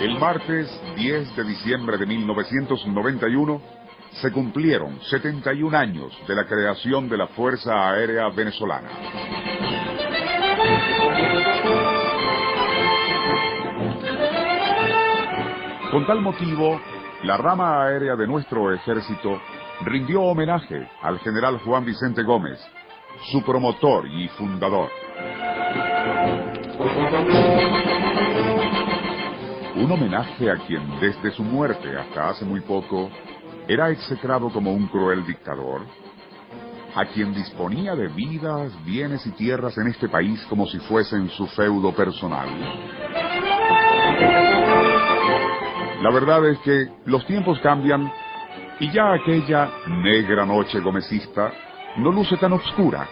El martes 10 de diciembre de 1991 se cumplieron 71 años de la creación de la Fuerza Aérea Venezolana. Con tal motivo, la rama aérea de nuestro ejército rindió homenaje al general Juan Vicente Gómez, su promotor y fundador. Un homenaje a quien desde su muerte hasta hace muy poco era execrado como un cruel dictador, a quien disponía de vidas, bienes y tierras en este país como si fuesen su feudo personal. La verdad es que los tiempos cambian y ya aquella negra noche gomecista no luce tan oscura,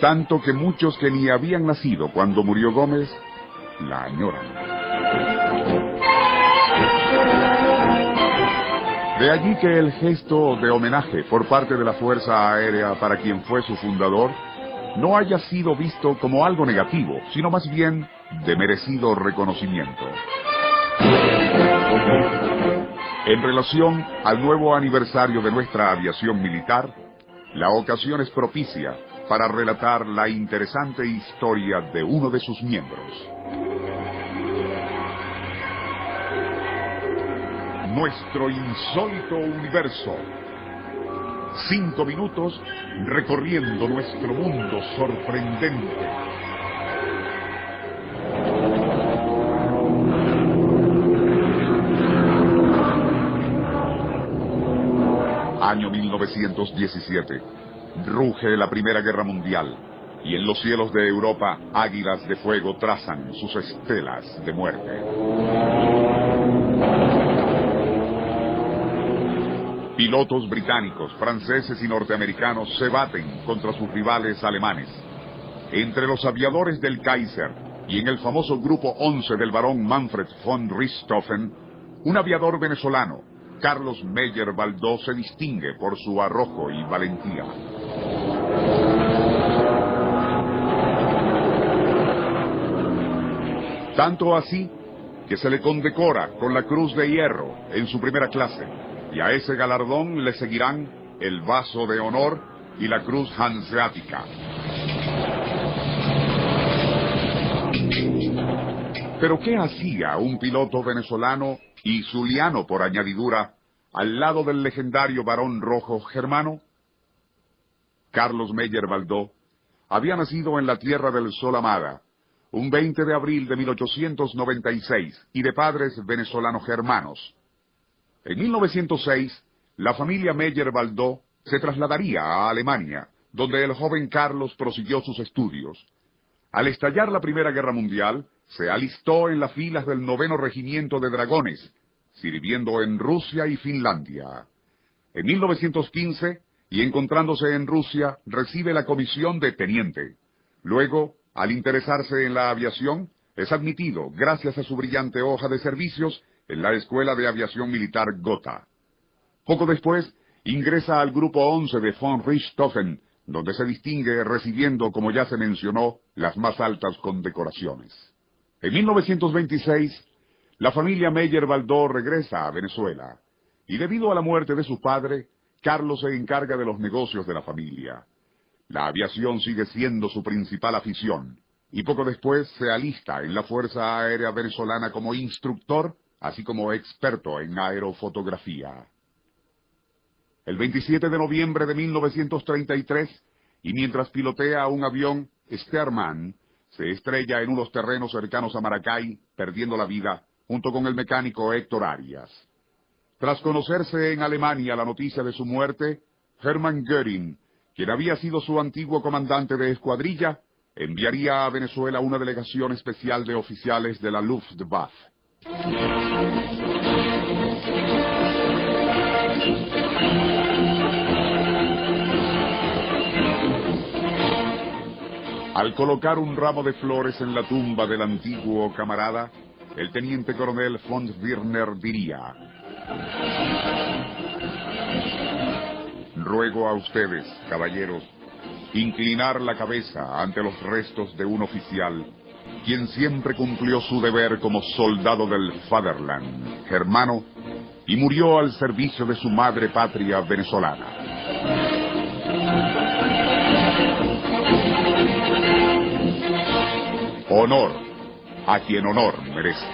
tanto que muchos que ni habían nacido cuando murió Gómez la añoran. De allí que el gesto de homenaje por parte de la Fuerza Aérea para quien fue su fundador no haya sido visto como algo negativo, sino más bien de merecido reconocimiento. En relación al nuevo aniversario de nuestra aviación militar, la ocasión es propicia para relatar la interesante historia de uno de sus miembros. Nuestro insólito universo. Cinco minutos recorriendo nuestro mundo sorprendente. Año 1917. Ruge la Primera Guerra Mundial y en los cielos de Europa águilas de fuego trazan sus estelas de muerte. Pilotos británicos, franceses y norteamericanos se baten contra sus rivales alemanes. Entre los aviadores del Kaiser y en el famoso grupo 11 del barón Manfred von Richthofen, un aviador venezolano, Carlos Meyer Baldó, se distingue por su arrojo y valentía. Tanto así que se le condecora con la Cruz de Hierro en su primera clase, y a ese galardón le seguirán el Vaso de Honor y la Cruz Hanseática. Pero ¿qué hacía un piloto venezolano y zuliano por añadidura al lado del legendario varón rojo germano? Carlos Meyer Baldó había nacido en la tierra del sol amada, un 20 de abril de 1896, y de padres venezolanos germanos. En 1906, la familia Meyer Baldó se trasladaría a Alemania, donde el joven Carlos prosiguió sus estudios. Al estallar la Primera Guerra Mundial, se alistó en las filas del noveno regimiento de dragones, sirviendo en Rusia y Finlandia. En 1915, y encontrándose en Rusia, recibe la comisión de teniente. Luego, al interesarse en la aviación, es admitido, gracias a su brillante hoja de servicios, en la Escuela de Aviación Militar Gotha. Poco después, ingresa al Grupo 11 de von Richthofen, donde se distingue recibiendo, como ya se mencionó, las más altas condecoraciones. En 1926, la familia Meyer Baldó regresa a Venezuela, y debido a la muerte de su padre, Carlos se encarga de los negocios de la familia. La aviación sigue siendo su principal afición, y poco después se alista en la Fuerza Aérea Venezolana como instructor, así como experto en aerofotografía. El 27 de noviembre de 1933, y mientras pilotea un avión Sterman, se estrella en unos terrenos cercanos a Maracay, perdiendo la vida, junto con el mecánico Héctor Arias. Tras conocerse en Alemania la noticia de su muerte, Hermann Göring, quien había sido su antiguo comandante de escuadrilla, enviaría a Venezuela una delegación especial de oficiales de la Luftwaffe. Al colocar un ramo de flores en la tumba del antiguo camarada, el teniente coronel von Wirner diría, Ruego a ustedes, caballeros, inclinar la cabeza ante los restos de un oficial, quien siempre cumplió su deber como soldado del Fatherland, germano, y murió al servicio de su madre patria venezolana. Honor a quien honor merece.